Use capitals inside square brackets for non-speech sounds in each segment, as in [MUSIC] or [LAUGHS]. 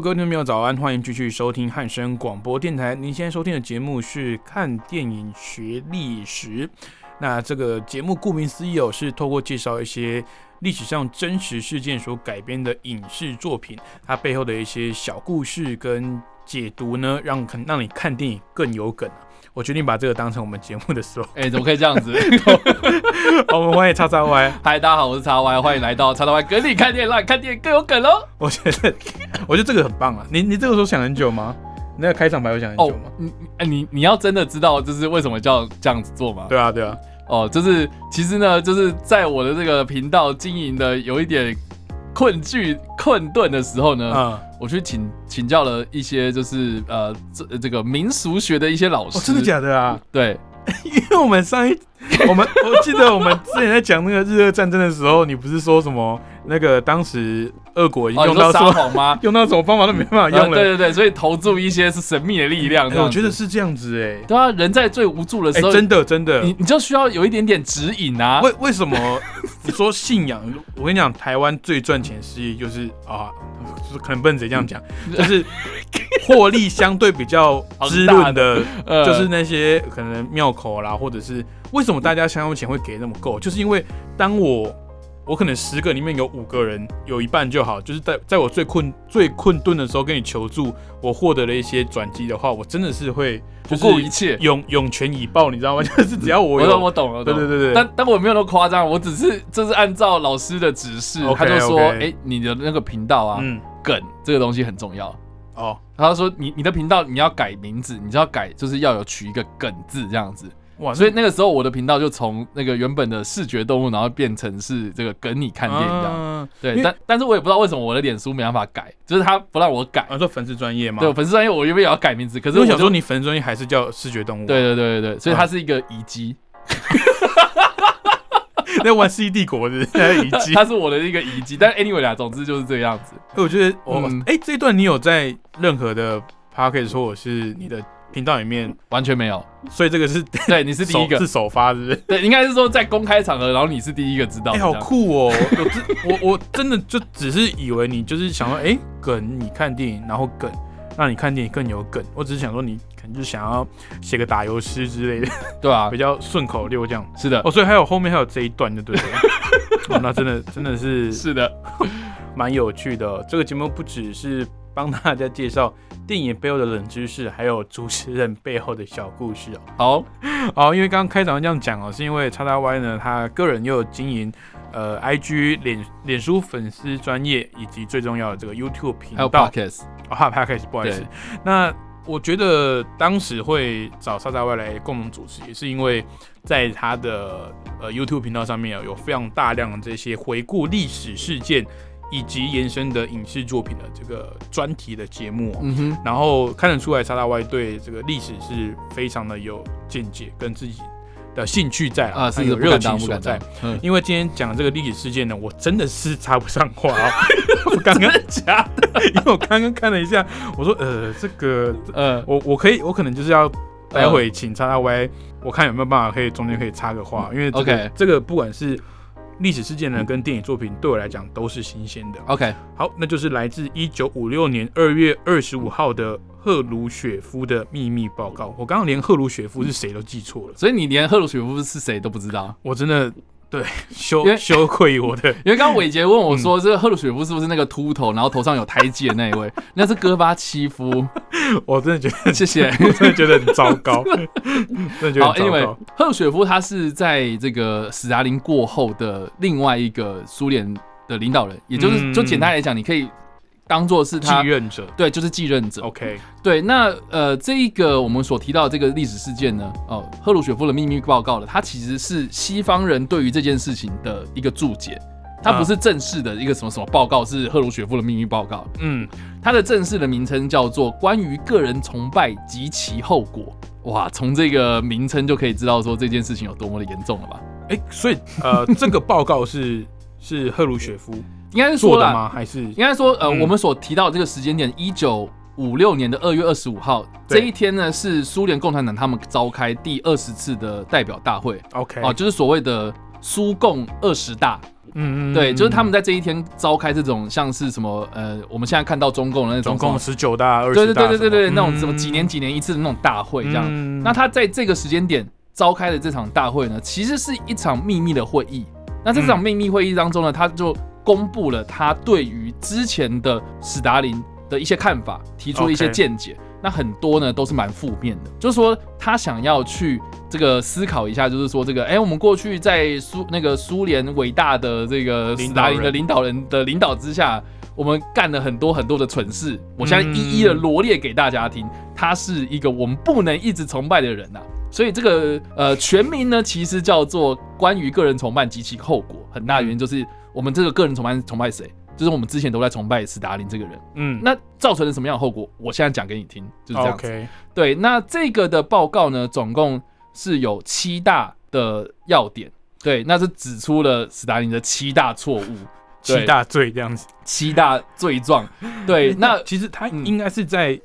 各位听众朋友，早安！欢迎继续收听汉声广播电台。您现在收听的节目是《看电影学历史》。那这个节目顾名思义哦，是透过介绍一些历史上真实事件所改编的影视作品，它背后的一些小故事跟解读呢，让看让你看电影更有梗。我决定把这个当成我们节目的 slogan。哎、怎么可以这样子？[LAUGHS] 我们欢迎叉叉 Y。嗨，大家好，我是叉 Y，欢迎来到叉叉 Y 跟你看电影，让你看电影更有梗喽。我觉得，我觉得这个很棒啊！你你这个时候想很久吗？你那个开场白有想很久哦吗？，你哎你你要真的知道就是为什么叫这样子做吗？对啊，对啊。哦，就是其实呢，就是在我的这个频道经营的有一点困惧、困顿的时候呢，嗯，我去请请教了一些就是呃这这个民俗学的一些老师。哦，真的假的啊？对，[LAUGHS] 因为我们上一，[LAUGHS] 我们我记得我们之前在讲那个日俄战争的时候，你不是说什么那个当时俄国已经用到撒、谎吗？[LAUGHS] 用到什么方法都没办法呃用了。对对对，所以投注一些是神秘的力量。我觉得是这样子哎、对啊，人在最无助的哎、时候，真的真的你，你就需要有一点点指引啊。为为什么你说信仰？我跟你讲，台湾最赚钱的事业就是啊，就是可能不能直接这样讲，就是获利相对比较 [LAUGHS] 滋润的，呃就是那些可能庙口啦，或者是为什么大家香油钱会给那么够？就是因为当我我可能十个里面有五个人有一半就好，就是在在我最困最困顿的时候跟你求助，我获得了一些转机的话，我真的是会不顾一切。涌涌泉以报，你知道吗？[LAUGHS] 就是只要我有，我懂，我懂了，对对对对，但但我没有那么夸张，我只是就是按照老师的指示他就说哎，你的那个频道啊，嗯梗这个东西很重要。哦，他说你你的频道你要改名字，你就要改，就是要有取一个梗字这样子。哇，所以那个时候我的频道就从那个原本的视觉动物，然后变成是这个跟你看电影这样。啊对但但是我也不知道为什么我的脸书没办法改，就是他不让我改。啊，说粉丝专业嘛，对，粉丝专业我原本也要改名字，可是我想说，你粉丝专业还是叫视觉动物、啊，对，对对对对，所以啊它是一个遗迹，那玩《世纪帝国》的那遗迹。它是我的一个遗迹。但 anyway 啦，总之就是这个样子。我觉得我嗯哎、这一段你有在任何的 p o c a s t 说我是你的频道里面，完全没有。所以这个是对，你是第一个 [LAUGHS] 是，首发，是不是？对，应该是说在公开场合，然后你是第一个知道哎、的。好酷哦！我真我我真的就只是以为你就是想说，哎、梗你看电影，然后梗让你看电影更有梗。我只是想说，你可能就想要写个打油诗之类的，对啊 [LAUGHS] 比，较顺口溜这样。是的哦，，所以还有后面还有这一段，就对了。[LAUGHS] 哦，那真的真的是是的，蛮有趣的哦。这个节目不只是帮大家介绍电影背后的冷知识，还有主持人背后的小故事哦。[LAUGHS] 好，哦，因为刚刚开场这样讲哦，是因为叉叉 Y 呢，他个人又有经营呃 IG 脸脸书粉丝专业，以及最重要的这个 YouTube 频还有道。podcast，哦，还有 Podcast，不好意思。那我觉得当时会找叉叉 Y 来共同主持，也是因为在他的呃 YouTube 频道上面啊有非常大量的这些回顾历史事件以及延伸的影视作品的这个专题的节目、哦。嗯哼，然后看得出来，叉大歪对这个历史是非常的有见解，跟自己的兴趣在啊，是有热情所在。嗯，因为今天讲这个历史事件呢，我真的是插不上话哦。[LAUGHS] 我刚刚假的，[LAUGHS] 因为我刚刚看了一下，我说呃，这个呃，我我可以，我可能就是要待会请叉叉 Y，我看有没有办法可以中间可以插个话，因为这个 OK 这个不管是历史事件呢，跟电影作品对我来讲都是新鲜的。OK，好，那就是来自一九五六年二月二十五号的赫鲁雪夫的秘密报告。我刚刚连赫鲁雪夫是谁都记错了，所以你连赫鲁雪夫是谁都不知道。我真的对羞羞愧于我的 [LAUGHS] 因为刚刚伟杰问我说，这个赫鲁雪夫是不是那个秃头，然后头上有胎记的那一位？[LAUGHS] 那是戈巴契夫。[LAUGHS] 我真的觉得，谢谢。我真的觉得很糟糕，真的觉得好，Anyway，很糟糕。赫鲁雪夫他是在这个史达林过后的另外一个苏联的领导人，也就是嗯就简单来讲，你可以当做是继他任者对，就是继任者。，OK，对，那呃，这一个我们所提到的这个历史事件呢，哦，赫鲁雪夫的秘密报告呢，它其实是西方人对于这件事情的一个注解。它不是正式的一个什么什么报告，是赫鲁雪夫的秘密报告。嗯，它的正式的名称叫做《关于个人崇拜及其后果》。哇，从这个名称就可以知道说这件事情有多么的严重了吧？哎、所以呃，这个报告是是赫鲁雪夫应该是说的吗？还是应该说，呃，嗯我们所提到的这个时间点，一九五六年的二月二十五号这一天呢，是苏联共产党他们召开第二十次的代表大会 OK 哦、就是所谓的苏共二十大。嗯嗯对，就是他们在这一天召开这种像是什么，呃，我们现在看到中共的那种什么总共十九大、二对十大，对对对对对，那种什么嗯几年几年一次的那种大会这样。嗯那他在这个时间点召开的这场大会呢，其实是一场秘密的会议。那在这场秘密会议当中呢，他就公布了他对于之前的史达林的一些看法，提出了一些见解。那很多呢都是蛮负面的，就是说他想要去这个思考一下，就是说这个，哎、我们过去在苏那个苏联伟大的这个斯大林的领导人的领导之下，我们干了很多很多的蠢事，我现在一一的罗列给大家听。他是一个我们不能一直崇拜的人呐、所以这个呃全名呢，其实叫做关于个人崇拜及其后果。很大原因就是我们这个个人崇拜崇拜谁？就是我们之前都在崇拜斯大林这个人，嗯那造成了什么样的后果？我现在讲给你听，就是这样子。OK 对，那这个的报告呢，总共是有七大的要点。对，那是指出了斯大林的七大错误、七大罪这样子。七大罪状。对，[LAUGHS] 那其实他嗯应该是在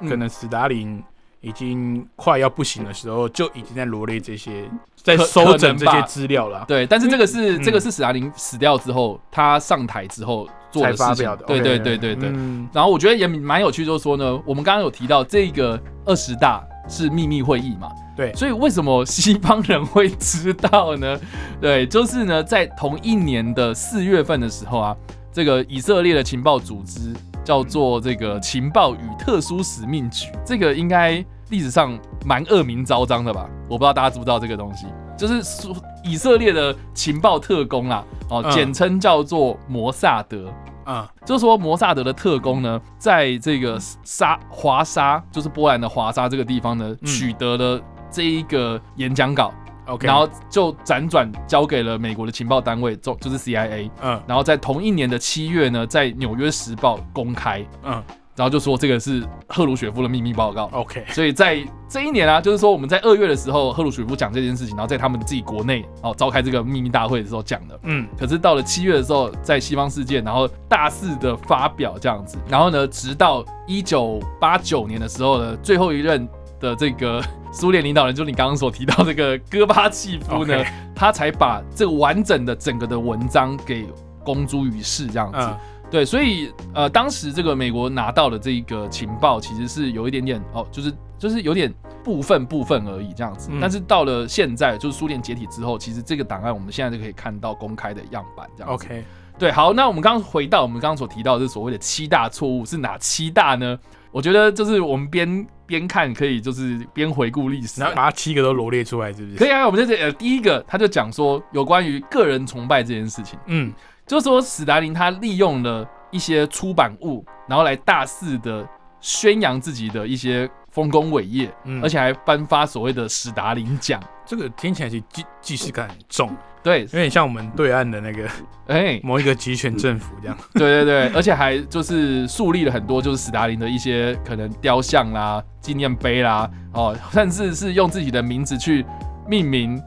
嗯可能斯大林已经快要不行的时候，就已经在罗列这些，在可收整这些资料了。对，但是这个是、嗯这个是史达林死掉之后，他上台之后做的事情。对对对对对。嗯然后我觉得也蛮有趣，就是说呢，我们刚刚有提到这个二十大是秘密会议嘛，对所以为什么西方人会知道呢？[LAUGHS] 对，就是呢，在同一年的四月份的时候啊，这个以色列的情报组织叫做这个情报与特殊使命局，这个应该历史上蛮恶名昭彰的吧？我不知道大家知不知道这个东西，就是苏以色列的情报特工啦，哦，嗯。简称叫做摩萨德。啊就是说，摩萨德的特工呢，在这个沙华沙，就是波兰的华沙这个地方呢，嗯。取得了这一个演讲稿，，OK，然后就辗转交给了美国的情报单位，就就是 CIA。嗯。然后在同一年的七月呢，在《纽约时报》公开，嗯。然后就说这个是赫鲁雪夫的秘密报告。，OK，所以在这一年啊，就是说我们在二月的时候，赫鲁雪夫讲这件事情，然后在他们自己国内哦召开这个秘密大会的时候讲的。嗯。可是到了七月的时候，在西方世界，然后大肆的发表这样子，然后呢，直到一九八九年的时候呢，最后一任的这个苏联领导人，就是你刚刚所提到这个戈巴契夫呢他才把这个完整的整个的文章给公诸于世这样子。嗯对，所以呃，当时这个美国拿到的这个情报其实是有一点点哦，就是就是有点部分部分而已这样子。嗯但是到了现在，就是苏联解体之后，其实这个档案我们现在就可以看到公开的样板这样子。，OK，对，好，那我们刚刚回到我们刚刚所提到的这所谓的七大错误是哪七大呢？我觉得就是我们边边看可以就是边回顾历史啊、然后把它七个都罗列出来，是不是？可以啊，我们在这呃第一个他就讲说有关于个人崇拜这件事情。嗯就是说，史达林他利用了一些出版物，然后来大肆的宣扬自己的一些丰功伟业，嗯而且还颁发所谓的史达林奖。这个听起来其实既既视感很重，对，有点像我们对岸的那个哎、[LAUGHS] 某一个集权政府这样。对对对，而且还就是树立了很多就是斯大林的一些可能雕像啦、纪念碑啦，哦，甚至是用自己的名字去命名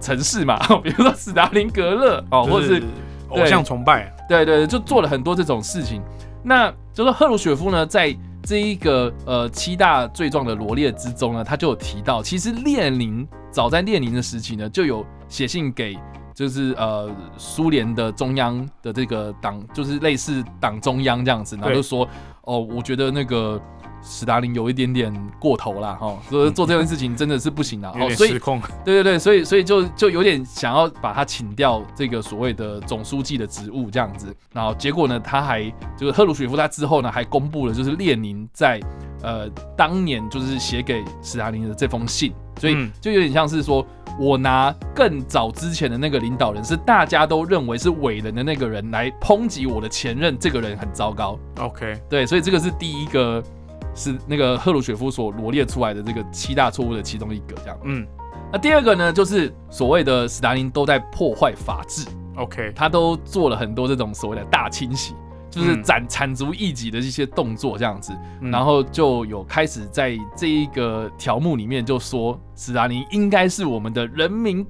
城市嘛，[LAUGHS] 比如说斯大林格勒哦，或者是偶像崇拜。对对，对就做了很多这种事情。那就是赫鲁雪夫呢，在这一个呃七大罪状的罗列之中呢，他就有提到，其实列宁早在列宁的时期呢，就有写信给就是呃苏联的中央的这个党，就是类似党中央这样子，然后就说哦，我觉得那个。史达林有一点点过头了，哈，说做这件事情真的是不行的，有哦，所以失控，对对对，所以所以就就有点想要把他请掉这个所谓的总书记的职务这样子，然后结果呢，他还就是赫鲁雪夫他之后呢还公布了就是列宁在呃当年就是写给斯大林的这封信，所以嗯就有点像是说我拿更早之前的那个领导人是大家都认为是伟人的那个人来抨击我的前任，这个人很糟糕，OK，对，所以这个是第一个是那个赫鲁雪夫所罗列出来的这个七大错误的其中一个这样。嗯。那第二个呢，就是所谓的斯大林都在破坏法治。OK，他都做了很多这种所谓的大清洗，就是嗯。斩铲足异己的一些动作这样子，嗯。然后就有开始在这一个条目里面就说，斯大林应该是我们的人民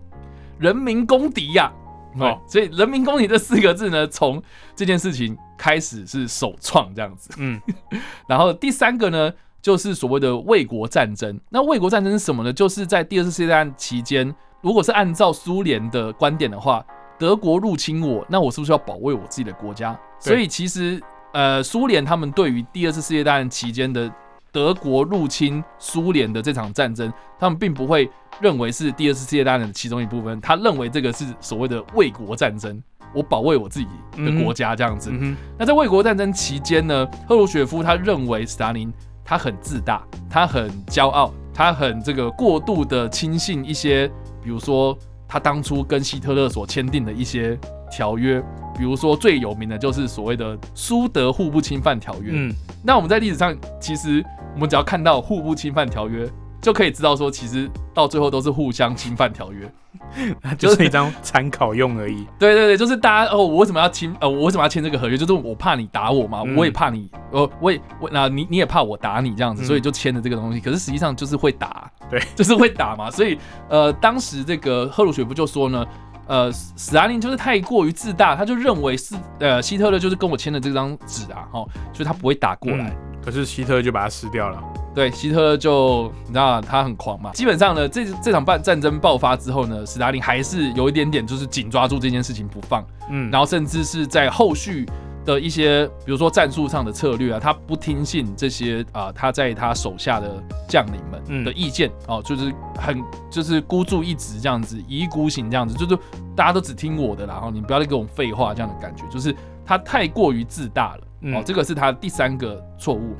人民公敌呀、哦哦，所以“人民公敌”这四个字呢，从这件事情开始是首创这样子。嗯 [LAUGHS] 然后第三个呢，就是所谓的卫国战争。那卫国战争是什么呢？就是在第二次世界大战期间，如果是按照苏联的观点的话，德国入侵我，那我是不是要保卫我自己的国家？所以其实呃，苏联他们对于第二次世界大战期间的德国入侵苏联的这场战争，他们并不会认为是第二次世界大战的其中一部分，他认为这个是所谓的卫国战争。我保卫我自己的国家这样子，那在卫国战争期间呢，赫鲁雪夫他认为斯大林他很自大，他很骄傲，他很这个过度的轻信一些，比如说他当初跟希特勒所签订的一些条约，比如说最有名的就是所谓的苏德互不侵犯条约。嗯那我们在历史上，其实我们只要看到互不侵犯条约，就可以知道说，其实到最后都是互相侵犯条约。[LAUGHS] 就是一张参考用而已。对对对，就是大家哦，我为什么要签？呃，我为什么要签这个合约？就是我怕你打我嘛，嗯我也怕你，呃，我也我那你你也怕我打你这样子，嗯所以就签了这个东西。可是实际上就是会打，对，就是会打嘛。所以呃，当时这个赫鲁雪夫就说呢，呃，史达林就是太过于自大，他就认为是呃希特勒就是跟我签的这张纸啊，哦，所以他不会打过来。可是希特勒就把它撕掉了。对，希特勒就你知道他很狂嘛。基本上呢，这这场战战争爆发之后呢，史达林还是有一点点就是紧抓住这件事情不放。嗯，然后甚至是在后续的一些，比如说战术上的策略啊，他不听信这些啊、他在他手下的将领们嗯的意见哦，就是很就是孤注一掷这样子，一意孤行这样子，就是大家都只听我的啦，然后你不要再跟我废话这样的感觉，就是他太过于自大了嗯哦，这个是他第三个错误。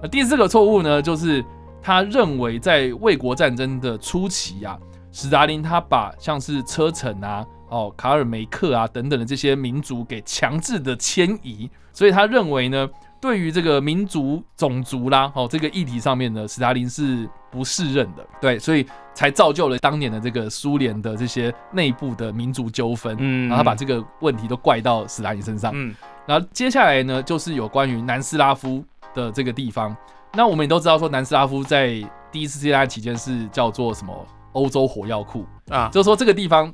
那第四个错误呢，就是他认为在卫国战争的初期啊，史达林他把像是车臣啊、哦卡尔梅克啊等等的这些民族给强制的迁移，所以他认为呢，对于这个民族种族啦，哦这个议题上面呢，斯大林是不适任的，对，所以才造就了当年的这个苏联的这些内部的民族纠纷，嗯然后他把这个问题都怪到斯大林身上。嗯然后接下来呢，就是有关于南斯拉夫的这个地方。那我们也都知道说，南斯拉夫在第一次世界大战期间是叫做什么欧洲火药库，啊，就是说这个地方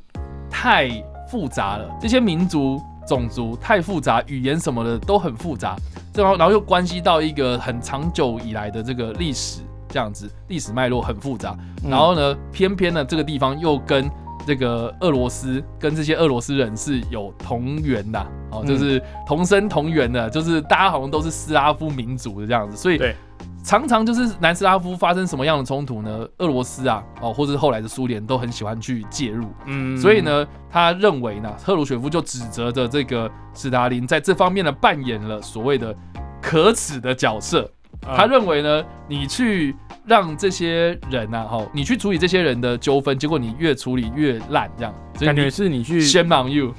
太复杂了，这些民族种族太复杂，语言什么的都很复杂，然后然后又关系到一个很长久以来的这个历史，这样子历史脉络很复杂。嗯然后呢，偏偏呢这个地方又跟这个俄罗斯跟这些俄罗斯人是有同源的哦，嗯就是同生同源的，就是大家好像都是斯拉夫民族的这样子，所以对常常就是南斯拉夫发生什么样的冲突呢？俄罗斯啊，哦，或者是后来的苏联都很喜欢去介入，嗯所以，呢，他认为呢，赫鲁雪夫就指责着这个斯大林在这方面呢扮演了所谓的可耻的角色。啊他认为呢，你去让这些人啊，哈，你去处理这些人的纠纷，结果你越处理越烂，这样，感觉是你去，shame on you，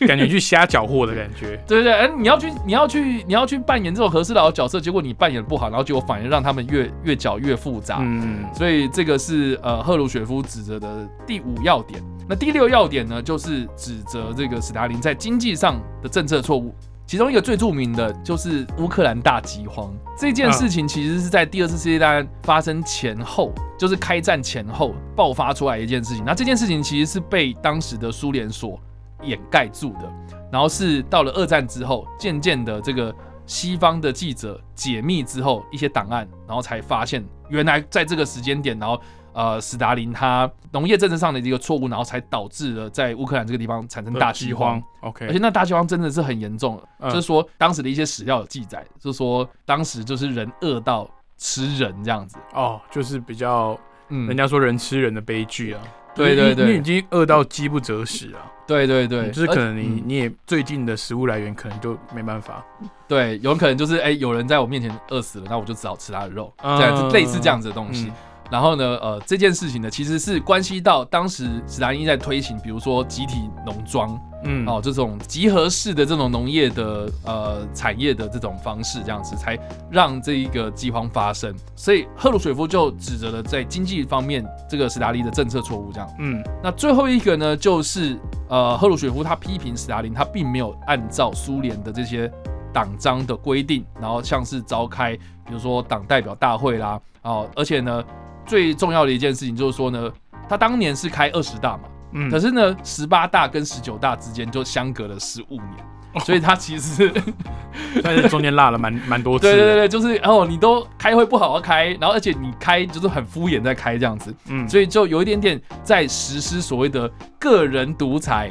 感觉去瞎搅和的感觉。[LAUGHS] 对对对，哎，你要去，你要去，你要去扮演这种和事佬的角色，结果你扮演不好，然后结果反而让他们越越搅越复杂，嗯所以这个是呃赫鲁雪夫指责的第五要点。那第六要点呢，就是指责这个斯大林在经济上的政策错误。其中一个最著名的就是乌克兰大饥荒这件事情，其实是在第二次世界大战发生前后，就是开战前后爆发出来一件事情。那这件事情其实是被当时的苏联所掩盖住的，然后是到了二战之后，渐渐的这个西方的记者解密之后一些档案，然后才发现原来在这个时间点，然后呃，斯大林他农业政策上的一个错误，然后才导致了在乌克兰这个地方产生大饥荒。，OK，而且那大饥荒真的是很严重，嗯就是说当时的一些史料有记载，就是说当时就是人饿到吃人这样子，哦，就是比较嗯，人家说人吃人的悲剧啊。对对对你你已经饿到饥不择食啊。对对对，就是可能你、嗯你也最近的食物来源可能就没办法。对，有可能就是哎、有人在我面前饿死了，那我就只好吃他的肉，嗯这样子类似这样子的东西。嗯然后呢，呃，这件事情呢，其实是关系到当时史达林在推行，比如说集体农庄，嗯，哦，这种集合式的这种农业的呃产业的这种方式，这样子才让这一个饥荒发生。所以赫鲁雪夫就指责了在经济方面这个史达林的政策错误，这样。嗯，那最后一个呢，就是呃赫鲁雪夫他批评史达林，他并没有按照苏联的这些党章的规定，然后像是召开比如说党代表大会啦，哦，而且呢。最重要的一件事情就是说呢，他当年是开二十大嘛，嗯，可是呢，十八大跟十九大之间就相隔了十五年，所以他其实 [LAUGHS] 但是中间落了蛮 [LAUGHS] 蛮多次。对对对对，就是哦，你都开会不好好开，然后而且你开就是很敷衍在开这样子，嗯，所以就有一点点在实施所谓的个人独裁。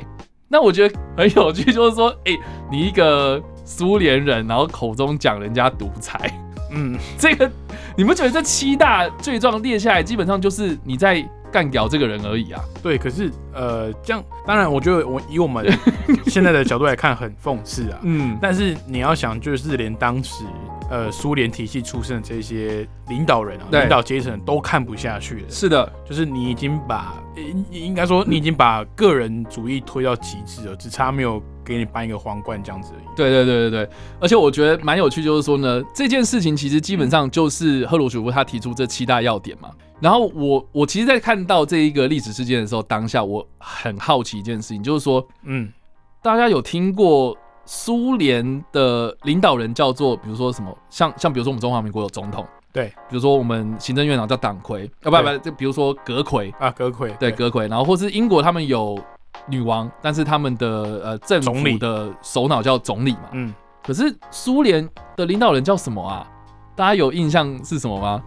那我觉得很有趣，就是说，哎，你一个苏联人，然后口中讲人家独裁，嗯，这个。你不觉得这七大罪状列下来，基本上就是你在干掉这个人而已啊？对，可是呃，这样当然，我觉得我以我们 [LAUGHS] 现在的角度来看，很讽刺啊。嗯，但是你要想，就是连当时呃苏联体系出身的这些领导人啊，领导阶层都看不下去了。是的，就是你已经把应应该说你已经把个人主义推到极致了，只差没有。给你颁一个皇冠这样子而已。对对对对对，而且我觉得蛮有趣，就是说呢，这件事情其实基本上就是赫鲁雪夫他提出这七大要点嘛。然后我我其实，在看到这一个历史事件的时候，当下我很好奇一件事情，就是说，嗯，大家有听过苏联的领导人叫做，比如说什么，像像比如说我们中华民国有总统，对，比如说我们行政院长叫党魁，啊不不，就比如说阁魁啊阁魁，对阁魁，然后或是英国他们有。女王，但是他们的呃政府的首脑叫总理嘛，嗯，可是苏联的领导人叫什么啊？大家有印象是什么吗？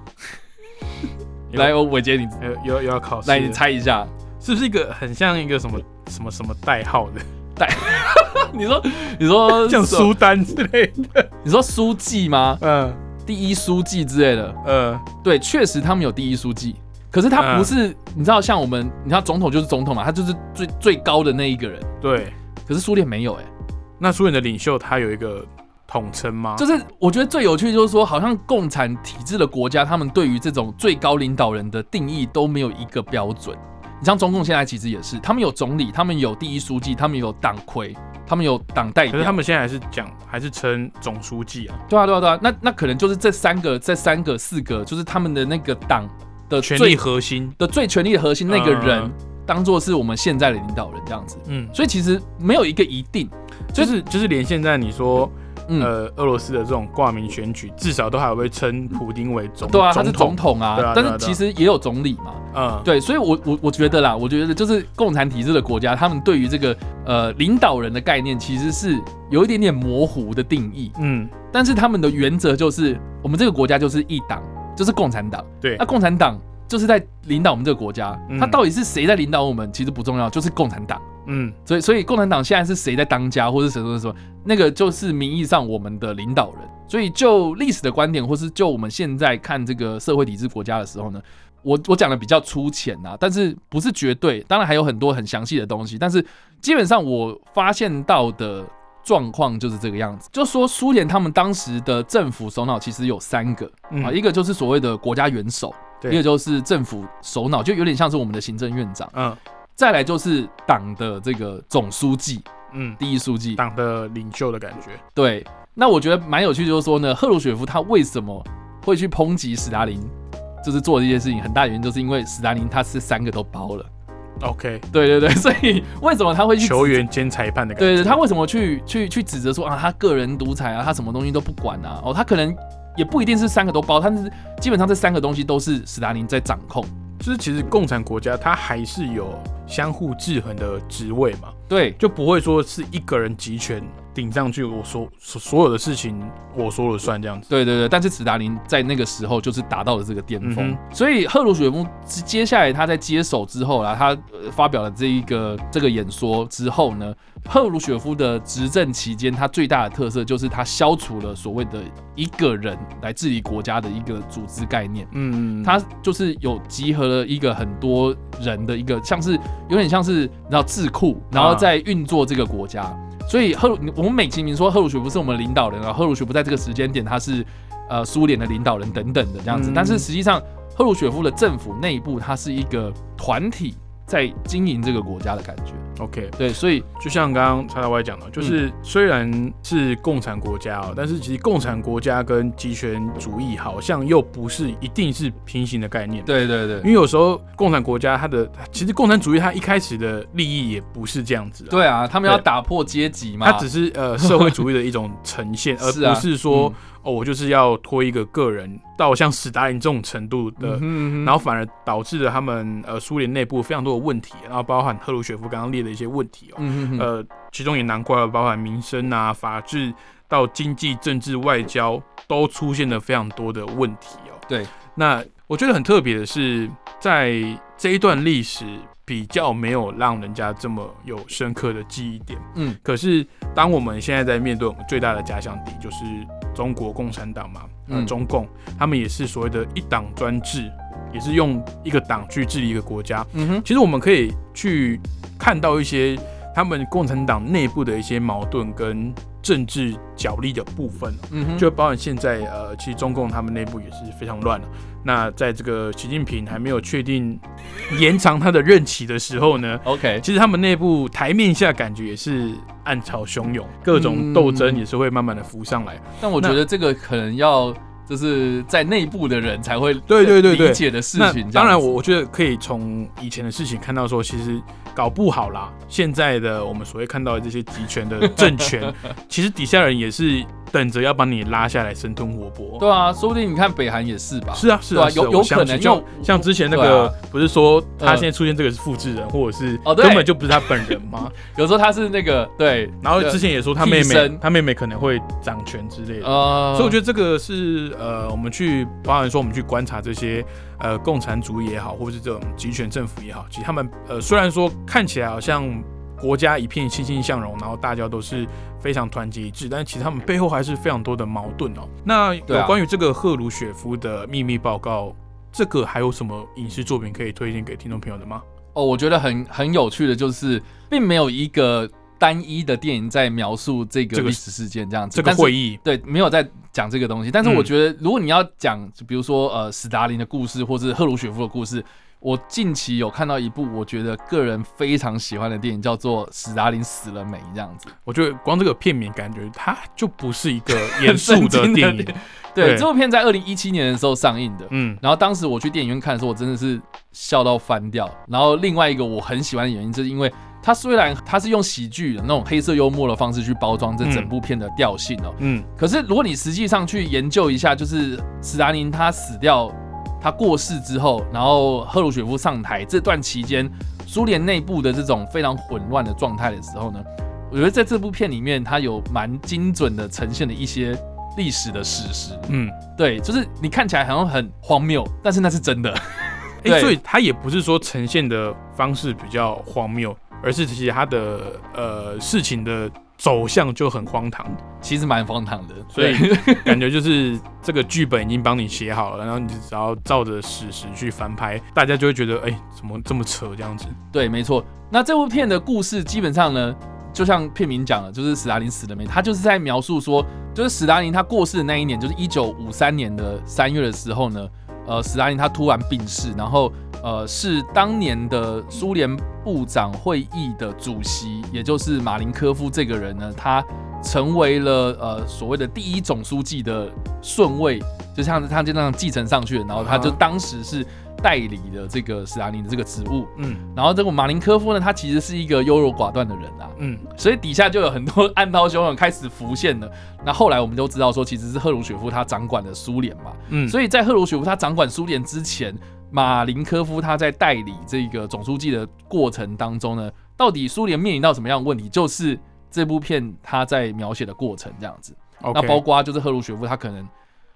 [LAUGHS] 来，我伟杰，你有有要考试，来你猜一下，是不是一个很像一个什么什么什么代号的代？[LAUGHS] 你说你 [LAUGHS] 说像苏丹之类的？你说书记吗？嗯，第一书记之类的？嗯，对，确实他们有第一书记。可是他不是，你知道，像我们，你知道总统就是总统嘛，他就是最最高的那一个人。对。可是苏联没有哎，那苏联的领袖他有一个统称吗？就是我觉得最有趣就是说，好像共产体制的国家，他们对于这种最高领导人的定义都没有一个标准。你像中共现在其实也是，他们有总理，他们有第一书记，他们有党魁，他们有党代表。可是他们现在还是讲，还是称总书记啊？对啊，对啊，对啊。那那可能就是这三个，这三个、四个，就是他们的那个党。的权力核心的最权力的核心那个人，当做是我们现在的领导人这样子。嗯，所以其实没有一个一定，就是就是连现在你说，呃，俄罗斯的这种挂名选举，至少都还会称普京为总对啊，他是总统啊，但是其实也有总理嘛。嗯，对，所以我我我觉得啦，我觉得就是共产体制的国家，他们对于这个呃领导人的概念，其实是有一点点模糊的定义。嗯，但是他们的原则就是，我们这个国家就是一党。就是共产党，对，那共产党就是在领导我们这个国家，他到底是谁在领导我们，其实不重要，就是共产党，嗯，所以所以共产党现在是谁在当家，或者什么什么，那个就是名义上我们的领导人。所以就历史的观点，或是就我们现在看这个社会体制国家的时候呢，我我讲的比较粗浅啊，但是不是绝对，当然还有很多很详细的东西，但是基本上我发现到的。状况就是这个样子，就说苏联他们当时的政府首脑其实有三个啊，一个就是所谓的国家元首，一个就是政府首脑，就有点像是我们的行政院长，嗯，再来就是党的这个总书记，嗯，第一书记，党的领袖的感觉。对，那我觉得蛮有趣，就是说呢，赫鲁雪夫他为什么会去抨击斯大林，就是做这件事情，很大原因就是因为斯大林他是三个都包了。OK，对对对，[LAUGHS] 所以为什么他会去球员兼裁判的感觉？对对，他为什么去去去指责说啊，他个人独裁啊，他什么东西都不管啊？哦，他可能也不一定是三个都包，但是基本上这三个东西都是斯大林在掌控。就是其实共产国家它还是有相互制衡的职位嘛，对，就不会说是一个人集权。顶上去，我说所所有的事情我说了算这样子。对对对，但是斯大林在那个时候就是达到了这个巅峰，所以赫鲁雪夫接下来他在接手之后啦，他发表了这一个这个演说之后呢，赫鲁雪夫的执政期间，他最大的特色就是他消除了所谓的一个人来治理国家的一个组织概念。嗯，他就是有集合了一个很多人的一个，像是有点像是然后智库，然后在运作这个国家。所以赫鲁，我们美其名说赫鲁雪夫是我们领导人啊，赫鲁雪夫在这个时间点他是呃苏联的领导人等等的这样子，但是实际上赫赫鲁雪夫的政府内部，它是一个团体在经营这个国家的感觉。OK，对，所以就像刚刚叉叉 Y 讲的，就是虽然是共产国家哦，但是其实共产国家跟集权主义好像又不是一定是平行的概念。对对对。因为有时候共产国家它的其实共产主义它一开始的利益也不是这样子、啊，对啊，他们要打破阶级嘛，它只是呃社会主义的一种呈现，[LAUGHS] 而不是说、嗯。哦我就是要拖一个个人到像史达林这种程度的，嗯然后反而导致了他们呃苏联内部非常多的问题，然后包含赫鲁雪夫刚刚列的一些问题哦，呃其中也难怪了，包含民生啊、法治到经济、政治、外交都出现了非常多的问题哦。对，那我觉得很特别的是，在这一段历史比较没有让人家这么有深刻的记忆点。嗯，可是当我们现在在面对我们最大的假想敌，就是中国共产党嘛，中共，他们也是所谓的一党专制，也是用一个党去治理一个国家。嗯哼，其实我们可以去看到一些他们共产党内部的一些矛盾跟政治角力的部分。嗯哼，就包含现在呃，其实中共他们内部也是非常乱的。那在这个习近平还没有确定延长他的任期的时候呢，OK，其实他们内部台面下感觉也是暗潮汹涌，各种斗争也是会慢慢的浮上来。但我觉得这个可能要就是在内部的人才会对对对对理解的事那情。当然我，我我觉得可以从以前的事情看到说，其实搞不好啦，现在的我们所谓看到的这些集权的政权，[LAUGHS] 其实底下人也是等着要把你拉下来生吞活剥。对啊，说不定你看北韩也是吧？是啊，是啊，有有可能就像之前那个啊，不是说他呃现在出现这个是复制人，或者是根本就不是他本人吗？[LAUGHS] 有时候他是那个对，然后之前也说他妹妹，他妹妹可能会掌权之类的。呃，所以我觉得这个是呃，我们去包含说我们去观察这些呃共产主义也好，或者是这种集权政府也好，其实他们呃虽然说看起来好像国家一片欣欣向荣，然后大家都是非常团结一致，但其实他们背后还是非常多的矛盾哦。那有关于这个赫鲁雪夫的秘密报告，这个还有什么影视作品可以推荐给听众朋友的吗？哦，我觉得很很有趣的就是，并没有一个单一的电影在描述这个这个历史事件这样子。这个会议，对，没有在讲这个东西。但是我嗯觉得，如果你要讲，就比如说呃，史达林的故事，或是赫鲁雪夫的故事，我近期有看到一部我觉得个人非常喜欢的电影，叫做《史达林死了没》这样子。我觉得光这个片名感觉它就不是一个严肃的电影。[LAUGHS] 对，对这部片在二零一七年的时候上映的。嗯，然后当时我去电影院看的时候，我真的是笑到翻掉。然后另外一个我很喜欢的原因，就是因为它虽然它是用喜剧的那种黑色幽默的方式去包装这整部片的调性哦，嗯，可是如果你实际上去研究一下，就是史达林他死掉，他过世之后，然后赫鲁雪夫上台这段期间，苏联内部的这种非常混乱的状态的时候呢，我觉得在这部片里面，它有蛮精准的呈现了一些历史的事实。嗯，对，就是你看起来好像很荒谬，但是那是真的。哎、[LAUGHS] 对。所以它也不是说呈现的方式比较荒谬，而是其实他的呃事情的走向就很荒唐，其实蛮荒唐的，所以 [LAUGHS] [LAUGHS] 感觉就是这个剧本已经帮你写好了，然后你只要照着史实去翻拍，大家就会觉得哎、怎么这么扯这样子？对，没错。那这部片的故事基本上呢，就像片名讲的，就是史达林死了没？他就是在描述说，就是史达林他过世的那一年，就是一九五三年的三月的时候呢，呃，史达林他突然病逝，然后呃，是当年的苏联部长会议的主席，也就是马林科夫这个人呢，他成为了呃所谓的第一总书记的顺位，就像他就那样继承上去了，然后他就啊。当时是代理的这个斯大林的这个职务。嗯。然后这个马林科夫呢，他其实是一个优柔寡断的人啊，嗯，所以底下就有很多暗涛汹涌开始浮现了。那后来我们都知道说，其实是赫鲁雪夫他掌管的苏联嘛，嗯，所以在赫鲁雪夫他掌管苏联之前，马林科夫他在代理这个总书记的过程当中呢，到底苏联面临到什么样的问题，就是这部片他在描写的过程这样子。那包括就是赫鲁雪夫他可能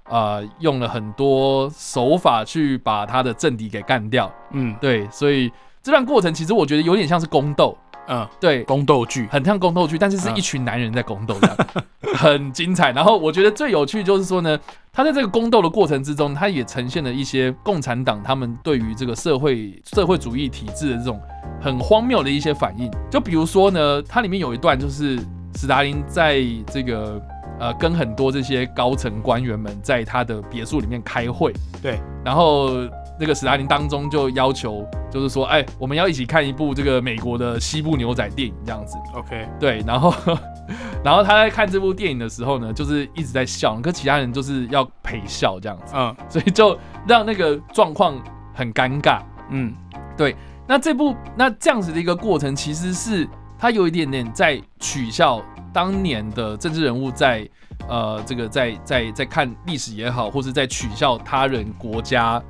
呃用了很多手法去把他的政敌给干掉，嗯。对，所以这段过程其实我觉得有点像是宫斗，嗯，对，宫斗剧，很像宫斗剧，但是是嗯。一群男人在宫斗这样，[LAUGHS] 很精彩。然后我觉得最有趣就是说呢，他在这个宫斗的过程之中，他也呈现了一些共产党他们对于这个社会社会主义体制的这种很荒谬的一些反应。就比如说呢，它里面有一段就是斯大林在这个呃跟很多这些高层官员们在他的别墅里面开会，对，然后那个史达林当中就要求，就是说，哎，我们要一起看一部这个美国的西部牛仔电影这样子。OK，对，然后 [LAUGHS] 然后他在看这部电影的时候呢，就是一直在笑，跟其他人就是要陪笑这样子，嗯 [LAUGHS] 所以就让那个状况很尴尬。嗯对那这部那这样子的一个过程，其实是他有一点点在取笑当年的政治人物在呃这个在在在看历史也好，或是在取笑他人国家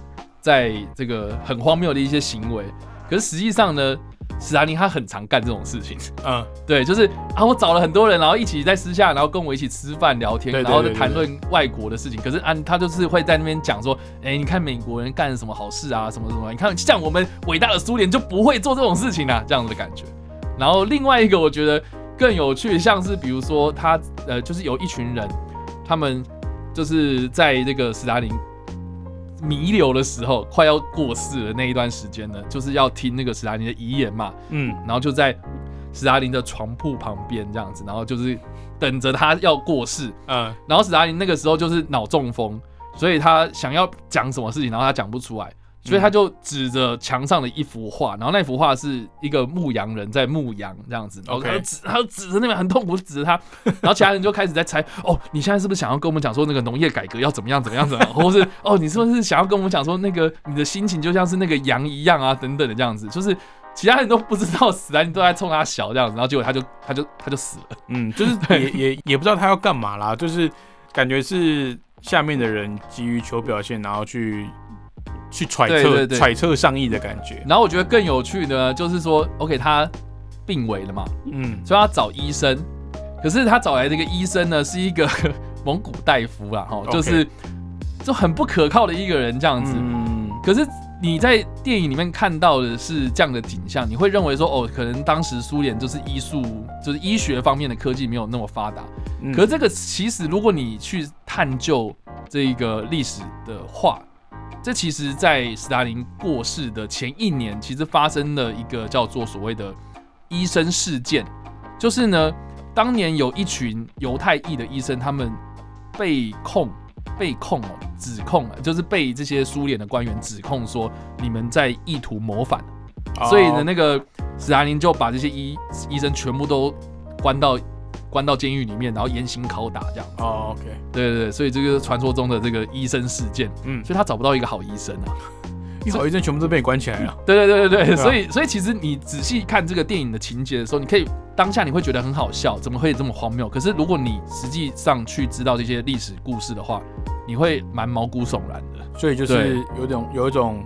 在这个很荒谬的一些行为。可是实际上呢，史达林他很常干这种事情。嗯，[LAUGHS] 对，就是啊，我找了很多人，然后一起在私下，然后跟我一起吃饭聊天，对对然后再对对谈论外国的事情。可是啊，他就是会在那边讲说，哎、你看美国人干了什么好事啊，什么什么，你看像我们伟大的苏联就不会做这种事情啊，这样子的感觉。然后另外一个我觉得更有趣，像是比如说他呃，就是有一群人，他们就是在这个斯大林弥留的时候，快要过世的那一段时间呢，就是要听那个斯大林的遗言嘛。嗯然后就在史达林的床铺旁边这样子，然后就是等着他要过世。嗯然后史达林那个时候就是脑中风，所以他想要讲什么事情，然后他讲不出来，所以他就指着墙上的一幅画，然后那幅画是一个牧羊人在牧羊这样子，然后 OK 他就指，他就指着那边很痛苦，指着他，然后其他人就开始在猜，[LAUGHS] 哦，你现在是不是想要跟我们讲说那个农业改革要怎么样怎么样怎么样，[LAUGHS] 或是哦，你是不是想要跟我们讲说那个你的心情就像是那个羊一样啊，等等的这样子，就是。其他人都不知道死啊，你都在冲他笑这样子，然后结果他就他就他就死了。嗯，就是也也也不知道他要干嘛啦，就是感觉是下面的人急于求表现，然后去去揣测对对对揣测上意的感觉。然后我觉得更有趣的呢，就是说，OK，他病危了嘛，嗯所以他找医生，可是他找来这个医生呢，是一个 [LAUGHS] 蒙古大夫啦，哈，OK 就是就很不可靠的一个人这样子。嗯可是你在电影里面看到的是这样的景象，你会认为说，哦，可能当时苏联就是医术，就是医学方面的科技没有那么发达。嗯可是这个其实，如果你去探究这一个历史的话，这其实在斯大林过世的前一年，其实发生了一个叫做所谓的医生事件，就是呢，当年有一群犹太裔的医生，他们被控。被控哦，指控啊，就是被这些苏联的官员指控说你们在意图谋反，所以呢，哦那个斯大林就把这些医医生全部都关到关到监狱里面，然后严刑拷打这样。哦，OK，对对对，所以这个传说中的这个医生事件，嗯，所以他找不到一个好医生啊。[LAUGHS] 一好医生全部都被你关起来了。[LAUGHS] 对对对对对，所以所以其实你仔细看这个电影的情节的时候，你可以当下你会觉得很好笑，怎么会这么荒谬？可是如果你实际上去知道这些历史故事的话，你会蛮毛骨悚然的。所以就是有种有一种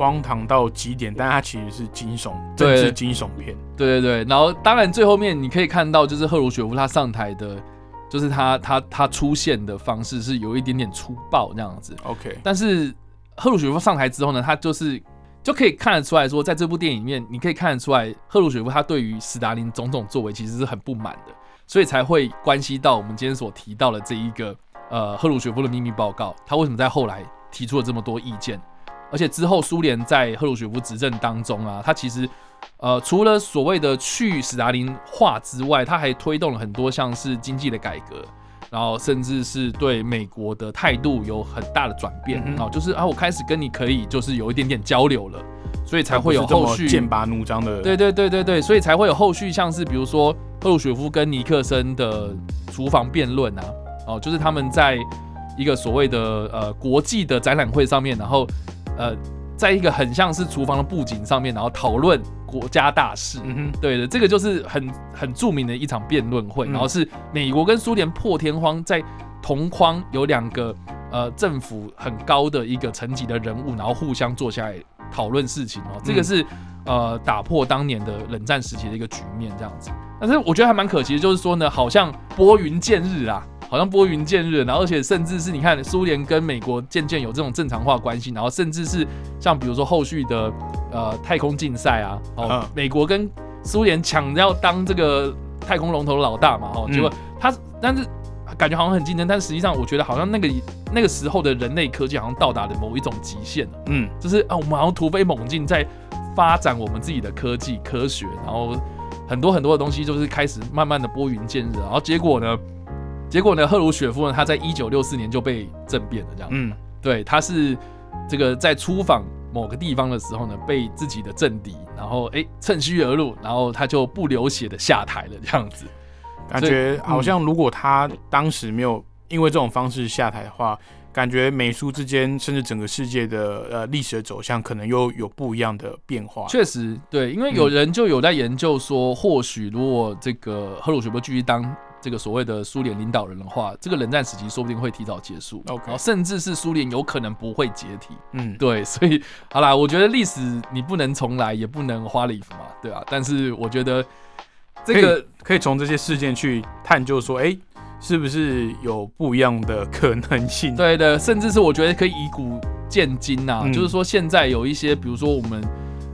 荒唐到极点，但它其实是惊悚政对是惊悚片。对对对，然后当然最后面你可以看到，就是赫鲁雪夫他上台的，就是他他他出现的方式是有一点点粗暴这样子。OK，但是赫鲁雪夫上台之后呢，他就是就可以看得出来说，在这部电影里面，你可以看得出来，赫鲁雪夫他对于斯大林种种作为其实是很不满的，所以才会关系到我们今天所提到的这一个呃赫鲁雪夫的秘密报告，他为什么在后来提出了这么多意见，而且之后苏联在赫鲁雪夫执政当中啊，他其实。呃，除了所谓的去斯大林化之外，他还推动了很多像是经济的改革，然后甚至是对美国的态度有很大的转变，嗯哦，就是啊，我开始跟你可以就是有一点点交流了，所以才会有后续剑拔弩张的。对对对对对，所以才会有后续，像是比如说赫鲁雪夫跟尼克森的厨房辩论啊，哦，就是他们在一个所谓的呃国际的展览会上面，然后呃，在一个很像是厨房的布景上面，然后讨论国家大事。嗯哼，对的，这个就是很很著名的一场辩论会，嗯。然后是美国跟苏联破天荒在同框有两个呃政府很高的一个层级的人物，然后互相坐下来讨论事情哦，这个嗯。是呃打破当年的冷战时期的一个局面这样子。但是我觉得还蛮可惜的，就是说呢，好像拨云见日啊，好像拨云见日，然后而且甚至是你看苏联跟美国渐渐有这种正常化关系，然后甚至是像比如说后续的呃太空竞赛啊，哦嗯，美国跟苏联抢要当这个太空龙头的老大嘛，哦，嗯。结果他但是感觉好像很竞争，但实际上我觉得好像那个那个时候的人类科技好像到达了某一种极限了，嗯，就是啊，我们好像突飞猛进在发展我们自己的科技科学，然后很多很多的东西就是开始慢慢的拨云见日，然后结果呢，结果呢，赫鲁雪夫呢，他在一九六四年就被政变了，这样，嗯，对，他是这个在出访某个地方的时候呢，被自己的政敌，然后哎趁虚而入，然后他就不流血的下台了，这样子。感觉好像如果他当时没有因为这种方式下台的话，感觉美苏之间甚至整个世界的呃历史的走向可能又有不一样的变化。确实，对，因为有人就有在研究说，或许如果这个赫鲁雪夫继续当这个所谓的苏联领导人的话，这个冷战时期说不定会提早结束，OK 然后甚至是苏联有可能不会解体。嗯，对，所以好啦，我觉得历史你不能重来，也不能花里胡嘛，对啊。但是我觉得这个可以从这些事件去探究说，哎、是不是有不一样的可能性？对的，甚至是我觉得可以以古见今呐、嗯就是说现在有一些，比如说我们。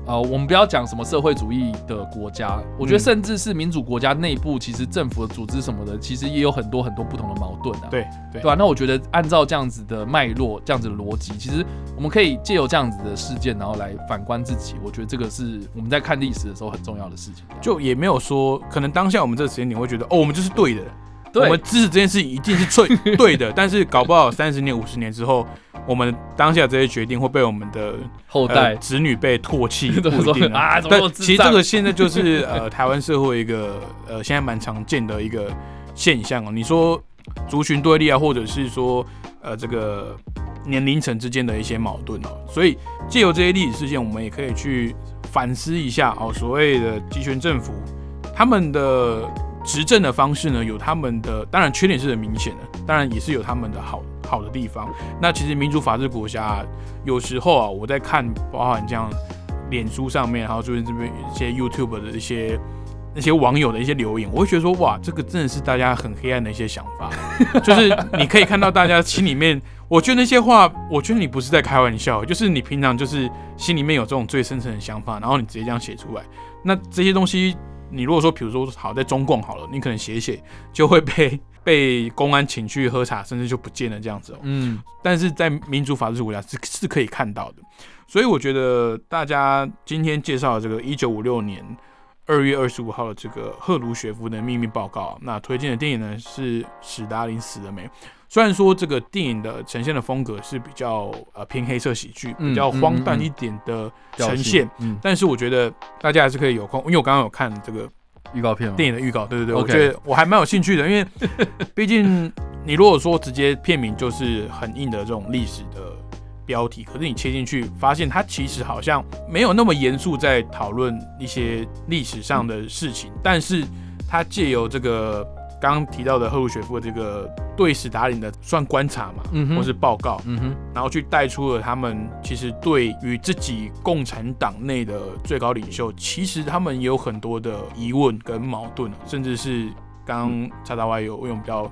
呃，我们不要讲什么社会主义的国家，我觉得嗯甚至是民主国家内部，其实政府的组织什么的，其实也有很多很多不同的矛盾啊。对对对吧、那我觉得按照这样子的脉络、这样子的逻辑，其实我们可以借由这样子的事件，然后来反观自己。我觉得这个是我们在看历史的时候很重要的事情。就也没有说，可能当下我们这个时间点会觉得，哦，我们就是对的，我对们支持这件事情一定是最 [LAUGHS] 对的，但是搞不好三十年、五十年之后，我们当下这些决定会被我们的后代、呃、子女被唾弃，[LAUGHS] 啊但其实这个现在就是呃台湾社会一个呃现在蛮常见的一个现象哦。你说族群对立啊，或者是说呃这个年龄层之间的一些矛盾哦，所以借由这些历史事件，我们也可以去反思一下哦，所谓的集权政府他们的执政的方式呢，有他们的当然缺点是很明显的，当然也是有他们的好好的地方。那其实民主法治国家、有时候啊，我在看包含这样脸书上面，还有就是这边一些 YouTube 的一些那些网友的一些留言，我会觉得说，哇，这个真的是大家很黑暗的一些想法，就是你可以看到大家心里面，我觉得那些话，我觉得你不是在开玩笑，就是你平常就是心里面有这种最深层的想法，然后你直接这样写出来，那这些东西，你如果说，比如说好在中共好了，你可能写一写就会被 [LAUGHS] 被公安请去喝茶，甚至就不见了这样子哦、嗯，但是在民主法治国家是是可以看到的，所以我觉得大家今天介绍的这个一九五六年二月二十五号的这个赫鲁雪夫的秘密报告啊，那推荐的电影呢是《史达林死了没》。虽然说这个电影的呈现的风格是比较呃偏黑色喜剧，嗯比较荒诞一点的呈现，，嗯，但是我觉得大家还是可以有空，因为我刚刚有看这个预告片嘛，电影的预告，对对对我觉得我还蛮有兴趣的，因为毕竟你如果说直接片名就是很硬的这种历史的标题，可是你切进去发现它其实好像没有那么严肃在讨论一些历史上的事情，但是它借由这个刚刚提到的赫鲁雪夫的这个对史达林的算观察嘛，嗯或是报告，嗯哼，然后去带出了他们其实对于自己共产党内的最高领袖，其实他们也有很多的疑问跟矛盾，甚至是刚刚叉叉 Y 有用比较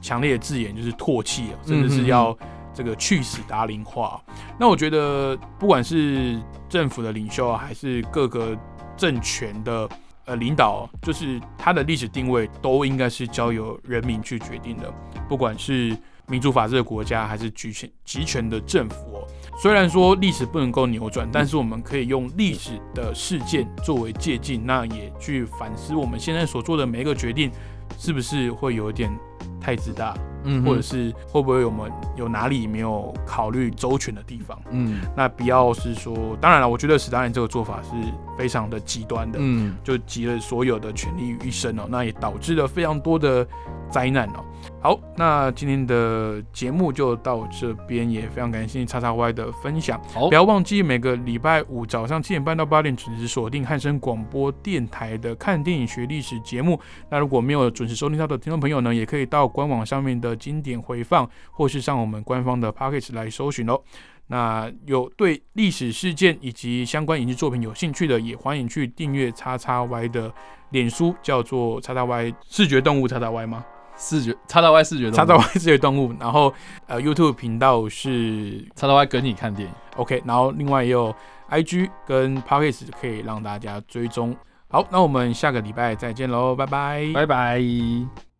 强烈的字眼，就是唾弃啊，甚至是要这个去死达林化。那我觉得不管是政府的领袖啊，还是各个政权的。呃，领导就是他的历史定位都应该是交由人民去决定的，不管是民主法治的国家还是集权集权的政府哦。虽然说历史不能够扭转，但是我们可以用历史的事件作为借鉴，那也去反思我们现在所做的每一个决定，是不是会有一点太自大，嗯，或者是会不会我们有哪里没有考虑周全的地方？嗯。那不要是说，当然了，我觉得史达林这个做法是非常的极端的，嗯，就集了所有的权力于一身哦，那也导致了非常多的灾难哦。好，那今天的节目就到这边，也非常感谢叉叉 Y 的分享。好不，要忘记每个礼拜五早上七点半到八点准时锁定汉声广播电台的看电影学历史节目。那如果没有准时收听到的听众朋友呢，也可以到官网上面的经典回放，或是上我们官方的 p a c k a g e 来搜寻哦。那有对历史事件以及相关影视作品有兴趣的，也欢迎去订阅叉叉 Y 的脸书，叫做叉叉 Y 视觉动物叉叉 Y 吗？视觉叉叉 Y 视觉叉叉 Y 视觉动物，然后呃 YouTube 频道是叉叉 Y 跟你看电影，OK，然后另外也有 IG 跟 p o c k e t 可以让大家追踪。好，那我们下个礼拜再见喽，拜拜。拜拜。